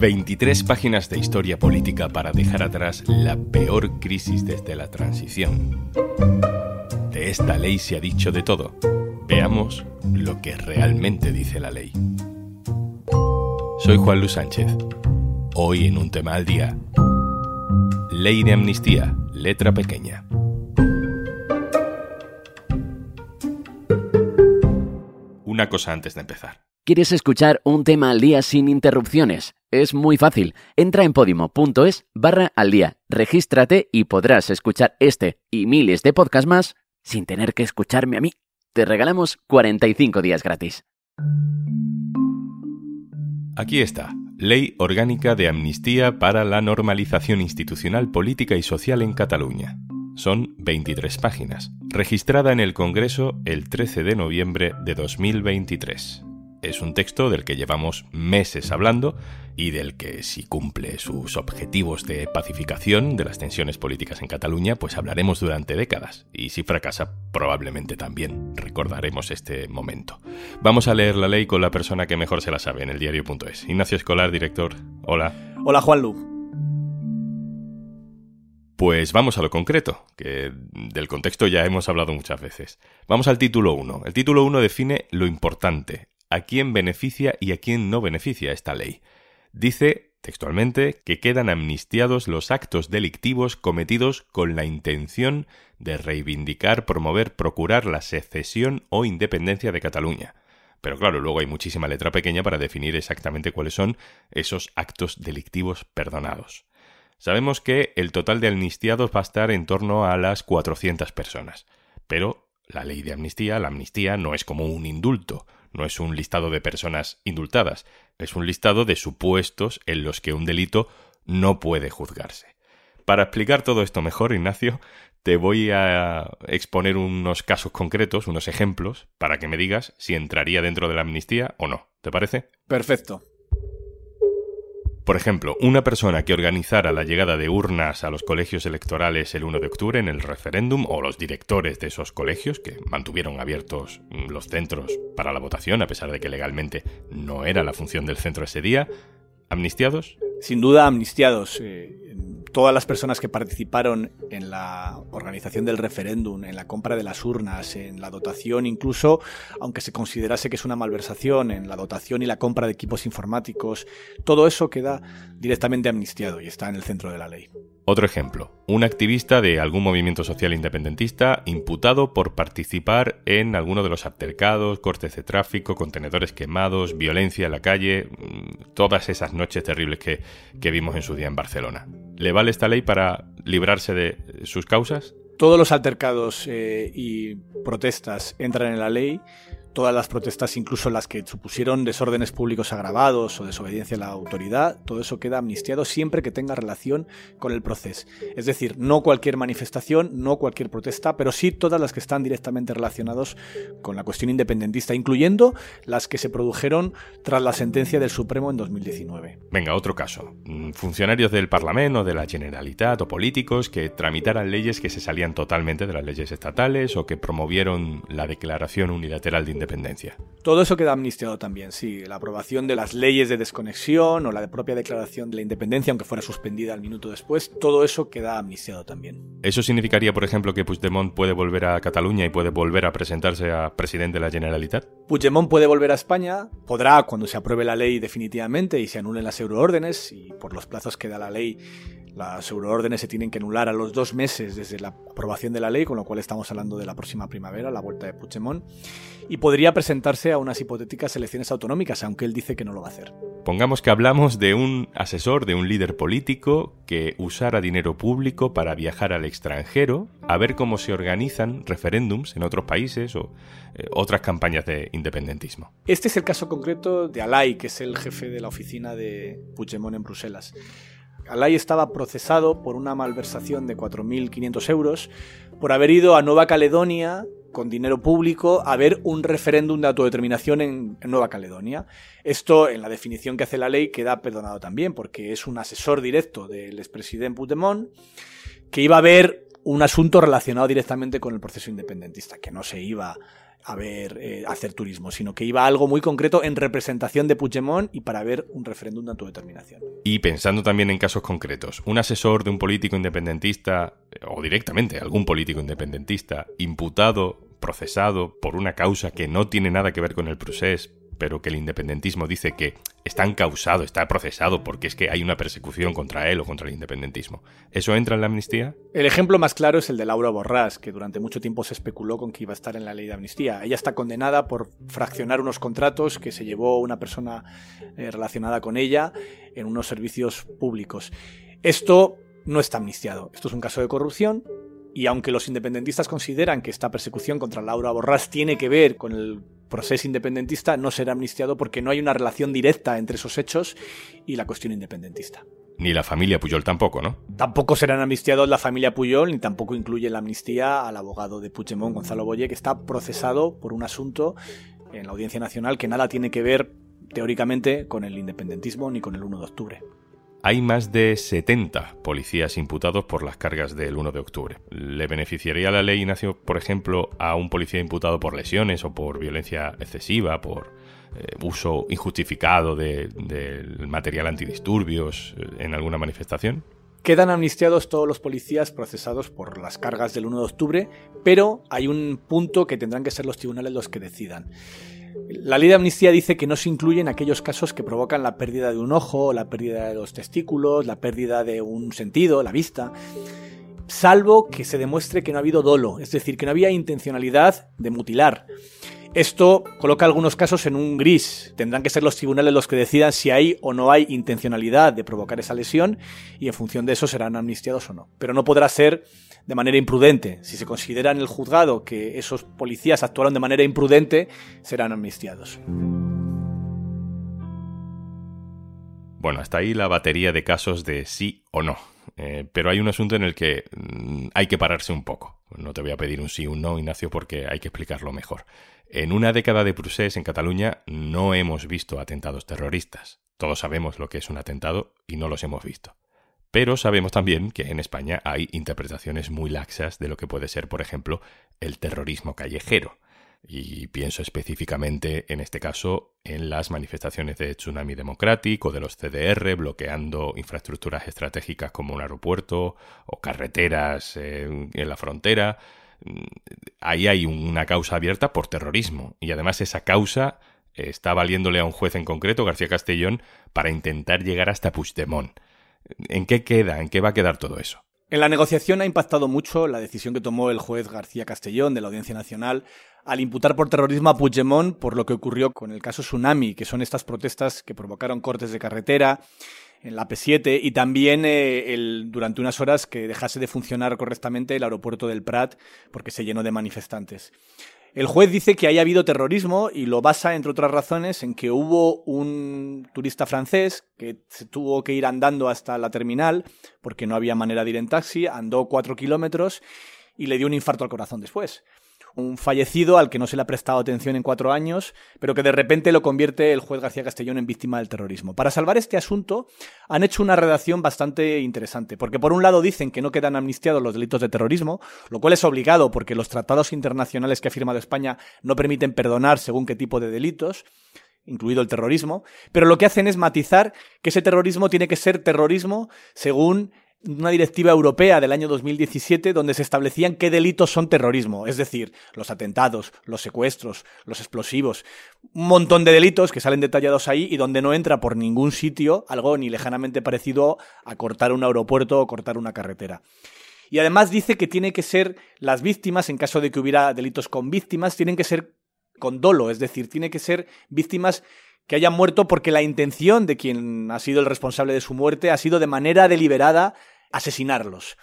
23 páginas de historia política para dejar atrás la peor crisis desde la transición. De esta ley se ha dicho de todo. Veamos lo que realmente dice la ley. Soy Juan Luis Sánchez. Hoy en un tema al día. Ley de amnistía, letra pequeña. Una cosa antes de empezar. ¿Quieres escuchar un tema al día sin interrupciones? Es muy fácil. Entra en podimo.es barra al día, regístrate y podrás escuchar este y miles de podcasts más sin tener que escucharme a mí. Te regalamos 45 días gratis. Aquí está, Ley Orgánica de Amnistía para la Normalización Institucional, Política y Social en Cataluña. Son 23 páginas, registrada en el Congreso el 13 de noviembre de 2023. Es un texto del que llevamos meses hablando y del que si cumple sus objetivos de pacificación de las tensiones políticas en Cataluña, pues hablaremos durante décadas. Y si fracasa, probablemente también recordaremos este momento. Vamos a leer la ley con la persona que mejor se la sabe en el diario.es. Ignacio Escolar, director. Hola. Hola, Juanlu. Pues vamos a lo concreto, que del contexto ya hemos hablado muchas veces. Vamos al título 1. El título 1 define lo importante, a quién beneficia y a quién no beneficia esta ley. Dice, textualmente, que quedan amnistiados los actos delictivos cometidos con la intención de reivindicar, promover, procurar la secesión o independencia de Cataluña. Pero claro, luego hay muchísima letra pequeña para definir exactamente cuáles son esos actos delictivos perdonados. Sabemos que el total de amnistiados va a estar en torno a las 400 personas, pero la ley de amnistía, la amnistía no es como un indulto, no es un listado de personas indultadas, es un listado de supuestos en los que un delito no puede juzgarse. Para explicar todo esto mejor, Ignacio, te voy a exponer unos casos concretos, unos ejemplos, para que me digas si entraría dentro de la amnistía o no. ¿Te parece? Perfecto. Por ejemplo, una persona que organizara la llegada de urnas a los colegios electorales el 1 de octubre en el referéndum o los directores de esos colegios que mantuvieron abiertos los centros para la votación a pesar de que legalmente no era la función del centro ese día, amnistiados? Sin duda amnistiados. Eh, todas las personas que participaron en la organización del referéndum, en la compra de las urnas, en la dotación, incluso, aunque se considerase que es una malversación, en la dotación y la compra de equipos informáticos, todo eso queda directamente amnistiado y está en el centro de la ley. Otro ejemplo, un activista de algún movimiento social independentista imputado por participar en alguno de los altercados, cortes de tráfico, contenedores quemados, violencia en la calle, mm, todas esas noches terribles que, que vimos en su día en Barcelona. ¿Le vale esta ley para librarse de sus causas? Todos los altercados eh, y protestas entran en la ley todas las protestas, incluso las que supusieron desórdenes públicos agravados o desobediencia a la autoridad, todo eso queda amnistiado siempre que tenga relación con el proceso. Es decir, no cualquier manifestación, no cualquier protesta, pero sí todas las que están directamente relacionadas con la cuestión independentista, incluyendo las que se produjeron tras la sentencia del Supremo en 2019. Venga, otro caso. Mm, funcionarios del Parlamento, de la Generalitat o políticos que tramitaran leyes que se salían totalmente de las leyes estatales o que promovieron la Declaración Unilateral de independencia. Todo eso queda amnistiado también, sí. La aprobación de las leyes de desconexión o la propia declaración de la independencia, aunque fuera suspendida al minuto después, todo eso queda amnistiado también. ¿Eso significaría, por ejemplo, que Puigdemont puede volver a Cataluña y puede volver a presentarse a presidente de la Generalitat? Puigdemont puede volver a España, podrá cuando se apruebe la ley definitivamente y se anulen las euroórdenes y por los plazos que da la ley las euroórdenes se tienen que anular a los dos meses desde la aprobación de la ley, con lo cual estamos hablando de la próxima primavera, la vuelta de Puigdemont, y podría presentarse a unas hipotéticas elecciones autonómicas, aunque él dice que no lo va a hacer. Pongamos que hablamos de un asesor, de un líder político que usara dinero público para viajar al extranjero a ver cómo se organizan referéndums en otros países o eh, otras campañas de independentismo. Este es el caso concreto de Alay, que es el jefe de la oficina de Puigdemont en Bruselas. Alay estaba procesado por una malversación de 4.500 euros por haber ido a Nueva Caledonia con dinero público a ver un referéndum de autodeterminación en, Nueva Caledonia. Esto, en la definición que hace la ley, queda perdonado también, porque es un asesor directo del expresidente Puigdemont que iba a ver un asunto relacionado directamente con el proceso independentista, que no se iba a ver eh, hacer turismo, sino que iba a algo muy concreto en representación de Puigdemont y para ver un referéndum de autodeterminación. Y pensando también en casos concretos, un asesor de un político independentista o directamente algún político independentista imputado procesado por una causa que no tiene nada que ver con el procés, pero que el independentismo dice que está encausado, está procesado porque es que hay una persecución contra él o contra el independentismo. ¿Eso entra en la amnistía? El ejemplo más claro es el de Laura Borrás, que durante mucho tiempo se especuló con que iba a estar en la ley de amnistía. Ella está condenada por fraccionar unos contratos que se llevó una persona eh, relacionada con ella en unos servicios públicos. Esto no está amnistiado. Esto es un caso de corrupción y aunque los independentistas consideran que esta persecución contra Laura Borrás tiene que ver con el proceso independentista, no será amnistiado porque no hay una relación directa entre esos hechos y la cuestión independentista. Ni la familia Puyol tampoco, ¿no? Tampoco serán amnistiados la familia Puyol, ni tampoco incluye la amnistía al abogado de Puigdemont, Gonzalo Boye, que está procesado por un asunto en la Audiencia Nacional que nada tiene que ver teóricamente con el independentismo ni con el 1 de octubre. Hay más de 70 policías imputados por las cargas del 1 de octubre. ¿Le beneficiaría la ley, Ignacio, por ejemplo, a un policía imputado por lesiones o por violencia excesiva, por eh, uso injustificado del material antidisturbios eh, en alguna manifestación? Quedan amnistiados todos los policías procesados por las cargas del 1 de octubre, pero hay un punto que tendrán que ser los tribunales los que decidan. La ley de amnistía dice que no se incluyen aquellos casos que provocan la pérdida de un ojo, la pérdida de los testículos, la pérdida de un sentido, la vista, salvo que se demuestre que no ha habido dolo, es decir, que no había intencionalidad de mutilar. Esto coloca algunos casos en un gris. Tendrán que ser los tribunales los que decidan si hay o no hay intencionalidad de provocar esa lesión y en función de eso serán amnistiados o no. Pero no podrá ser de manera imprudente. Si se considera en el juzgado que esos policías actuaron de manera imprudente, serán amnistiados. Bueno, hasta ahí la batería de casos de sí o no. Eh, pero hay un asunto en el que mm, hay que pararse un poco. No te voy a pedir un sí o un no, Ignacio, porque hay que explicarlo mejor. En una década de procés en Cataluña no hemos visto atentados terroristas. Todos sabemos lo que es un atentado y no los hemos visto. Pero sabemos también que en España hay interpretaciones muy laxas de lo que puede ser, por ejemplo, el terrorismo callejero. Y pienso específicamente, en este caso, en las manifestaciones de Tsunami Democrático de los CDR bloqueando infraestructuras estratégicas como un aeropuerto o carreteras en, en la frontera. Ahí hay una causa abierta por terrorismo. Y además esa causa está valiéndole a un juez en concreto, García Castellón, para intentar llegar hasta Puigdemont. ¿En qué queda? ¿En qué va a quedar todo eso? En la negociación ha impactado mucho la decisión que tomó el juez García Castellón de la Audiencia Nacional al imputar por terrorismo a Puigdemont por lo que ocurrió con el caso Tsunami, que son estas protestas que provocaron cortes de carretera en la P7 y también eh, el, durante unas horas que dejase de funcionar correctamente el aeropuerto del Prat porque se llenó de manifestantes. El juez dice que haya habido terrorismo y lo basa, entre otras razones, en que hubo un turista francés que se tuvo que ir andando hasta la terminal porque no había manera de ir en taxi, andó cuatro kilómetros y le dio un infarto al corazón después un fallecido al que no se le ha prestado atención en cuatro años, pero que de repente lo convierte el juez García Castellón en víctima del terrorismo. Para salvar este asunto han hecho una redacción bastante interesante, porque por un lado dicen que no quedan amnistiados los delitos de terrorismo, lo cual es obligado porque los tratados internacionales que ha firmado España no permiten perdonar según qué tipo de delitos, incluido el terrorismo, pero lo que hacen es matizar que ese terrorismo tiene que ser terrorismo según una directiva europea del año 2017 donde se establecían qué delitos son terrorismo, es decir, los atentados, los secuestros, los explosivos, un montón de delitos que salen detallados ahí y donde no entra por ningún sitio algo ni lejanamente parecido a cortar un aeropuerto o cortar una carretera. Y además dice que tiene que ser las víctimas, en caso de que hubiera delitos con víctimas, tienen que ser con dolo, es decir, tiene que ser víctimas que hayan muerto porque la intención de quien ha sido el responsable de su muerte ha sido de manera deliberada asesinarlos.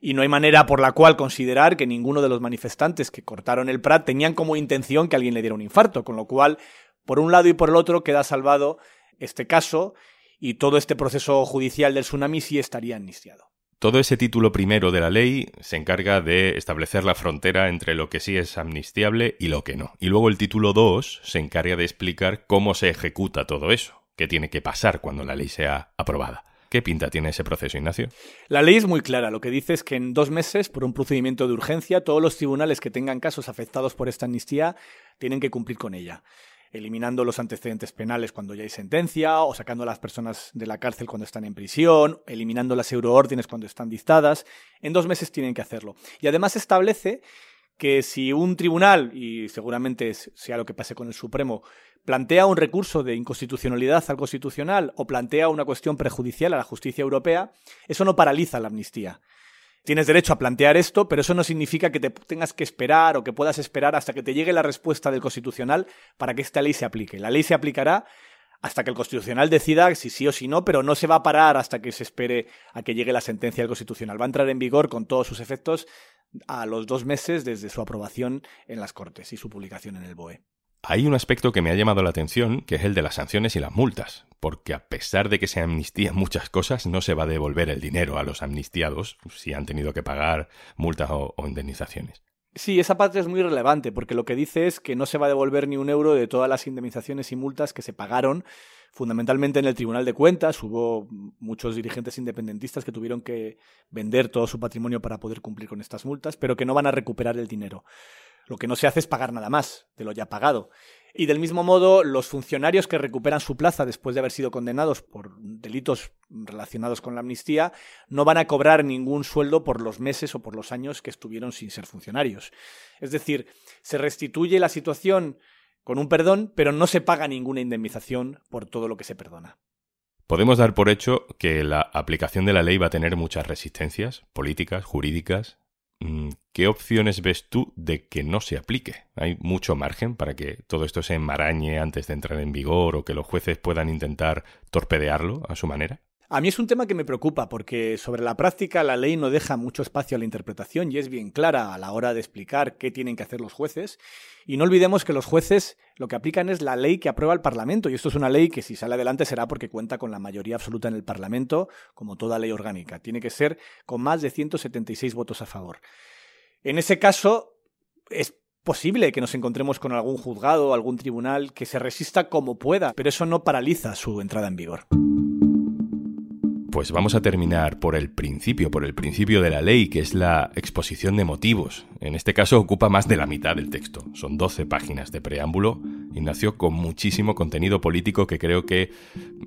Y no hay manera por la cual considerar que ninguno de los manifestantes que cortaron el Prat tenían como intención que alguien le diera un infarto, con lo cual, por un lado y por el otro, queda salvado este caso y todo este proceso judicial del tsunami sí estaría amnistiado. Todo ese título primero de la ley se encarga de establecer la frontera entre lo que sí es amnistiable y lo que no. Y luego el título 2 se encarga de explicar cómo se ejecuta todo eso, qué tiene que pasar cuando la ley sea aprobada. ¿Qué pinta tiene ese proceso, Ignacio? La ley es muy clara. Lo que dice es que en dos meses, por un procedimiento de urgencia, todos los tribunales que tengan casos afectados por esta amnistía tienen que cumplir con ella eliminando los antecedentes penales cuando ya hay sentencia, o sacando a las personas de la cárcel cuando están en prisión, eliminando las euroórdenes cuando están dictadas. En dos meses tienen que hacerlo. Y además establece que si un tribunal, y seguramente sea lo que pase con el Supremo, plantea un recurso de inconstitucionalidad al Constitucional o plantea una cuestión prejudicial a la justicia europea, eso no paraliza la amnistía. Tienes derecho a plantear esto, pero eso no significa que te tengas que esperar o que puedas esperar hasta que te llegue la respuesta del Constitucional para que esta ley se aplique. La ley se aplicará hasta que el Constitucional decida si sí o si no, pero no se va a parar hasta que se espere a que llegue la sentencia del Constitucional. Va a entrar en vigor con todos sus efectos a los dos meses desde su aprobación en las Cortes y su publicación en el BOE. Hay un aspecto que me ha llamado la atención, que es el de las sanciones y las multas, porque a pesar de que se amnistían muchas cosas, no se va a devolver el dinero a los amnistiados si han tenido que pagar multas o, indemnizaciones. Sí, esa parte es muy relevante, porque lo que dice es que no se va a devolver ni un euro de todas las indemnizaciones y multas que se pagaron fundamentalmente en el Tribunal de Cuentas. Hubo muchos dirigentes independentistas que tuvieron que vender todo su patrimonio para poder cumplir con estas multas, pero que no van a recuperar el dinero. Lo que no se hace es pagar nada más de lo ya pagado. Y del mismo modo, los funcionarios que recuperan su plaza después de haber sido condenados por delitos relacionados con la amnistía no van a cobrar ningún sueldo por los meses o por los años que estuvieron sin ser funcionarios. Es decir, se restituye la situación con un perdón, pero no se paga ninguna indemnización por todo lo que se perdona. Podemos dar por hecho que la aplicación de la ley va a tener muchas resistencias políticas, jurídicas, ¿Qué opciones ves tú de que no se aplique? ¿Hay mucho margen para que todo esto se enmarañe antes de entrar en vigor o que los jueces puedan intentar torpedearlo a su manera? A mí es un tema que me preocupa porque sobre la práctica la ley no deja mucho espacio a la interpretación y es bien clara a la hora de explicar qué tienen que hacer los jueces. Y no olvidemos que los jueces lo que aplican es la ley que aprueba el Parlamento y esto es una ley que si sale adelante será porque cuenta con la mayoría absoluta en el Parlamento, como toda ley orgánica. Tiene que ser con más de 176 votos a favor. En ese caso, es posible que nos encontremos con algún juzgado o algún tribunal que se resista como pueda, pero eso no paraliza su entrada en vigor. Pues vamos a terminar por el principio, por el principio de la ley, que es la exposición de motivos. En este caso ocupa más de la mitad del texto. Son 12 páginas de preámbulo y nació con muchísimo contenido político que creo que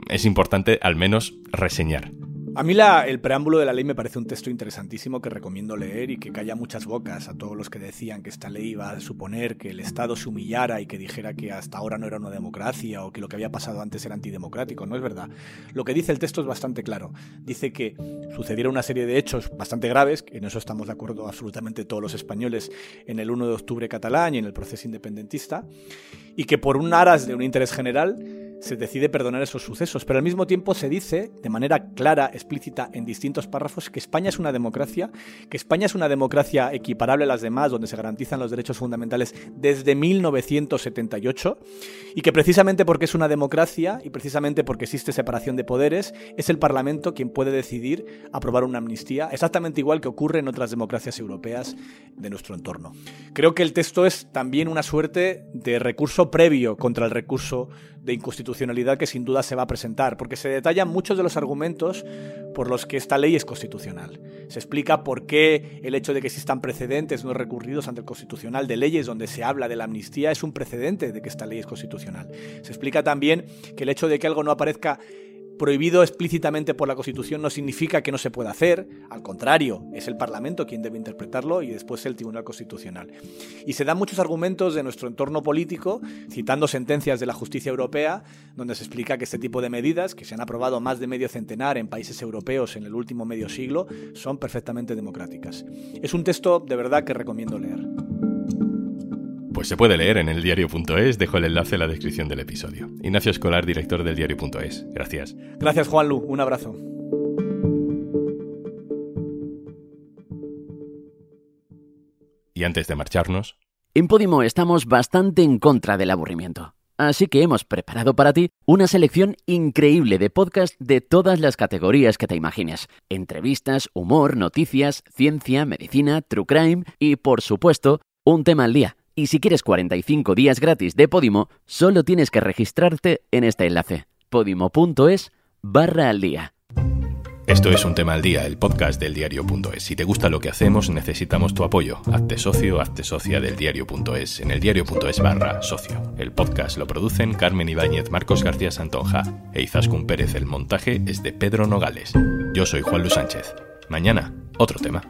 es importante al menos reseñar. A mí la, el preámbulo de la ley me parece un texto interesantísimo que recomiendo leer y que calla muchas bocas a todos los que decían que esta ley iba a suponer que el Estado se humillara y que dijera que hasta ahora no era una democracia o que lo que había pasado antes era antidemocrático. No es verdad. Lo que dice el texto es bastante claro. Dice que sucedieron una serie de hechos bastante graves, en eso estamos de acuerdo absolutamente todos los españoles en el 1 de octubre catalán y en el proceso independentista, y que por un aras de un interés general se decide perdonar esos sucesos, pero al mismo tiempo se dice de manera clara, explícita, en distintos párrafos, que España es una democracia, que España es una democracia equiparable a las demás, donde se garantizan los derechos fundamentales desde 1978, y que precisamente porque es una democracia y precisamente porque existe separación de poderes, es el Parlamento quien puede decidir aprobar una amnistía, exactamente igual que ocurre en otras democracias europeas de nuestro entorno. Creo que el texto es también una suerte de recurso previo contra el recurso de inconstitucionalidad que sin duda se va a presentar, porque se detallan muchos de los argumentos por los que esta ley es constitucional. Se explica por qué el hecho de que existan precedentes no recurridos ante el constitucional de leyes donde se habla de la amnistía es un precedente de que esta ley es constitucional. Se explica también que el hecho de que algo no aparezca prohibido explícitamente por la Constitución no significa que no se pueda hacer, al contrario, es el Parlamento quien debe interpretarlo y después el Tribunal Constitucional. Y se dan muchos argumentos de nuestro entorno político, citando sentencias de la justicia europea, donde se explica que este tipo de medidas, que se han aprobado más de medio centenar en países europeos en el último medio siglo, son perfectamente democráticas. Es un texto de verdad que recomiendo leer. Pues se puede leer en el diario.es, dejo el enlace en la descripción del episodio. Ignacio Escolar, director del diario.es. Gracias. Gracias, Juanlu. Un abrazo. Y antes de marcharnos... En Podimo estamos bastante en contra del aburrimiento. Así que hemos preparado para ti una selección increíble de podcasts de todas las categorías que te imagines. Entrevistas, humor, noticias, ciencia, medicina, true crime y, por supuesto, un tema al día y si quieres 45 días gratis de Podimo, solo tienes que registrarte en este enlace, podimo.es barra al día. Esto es Un Tema al Día, el podcast del diario.es. Si te gusta lo que hacemos, necesitamos tu apoyo. Hazte socio, hazte socia del diario.es en el diario.es barra socio. El podcast lo producen Carmen Ibáñez, Marcos García Santonja e Izaskun Pérez. El montaje es de Pedro Nogales. Yo soy Juan Luis Sánchez. Mañana, otro tema.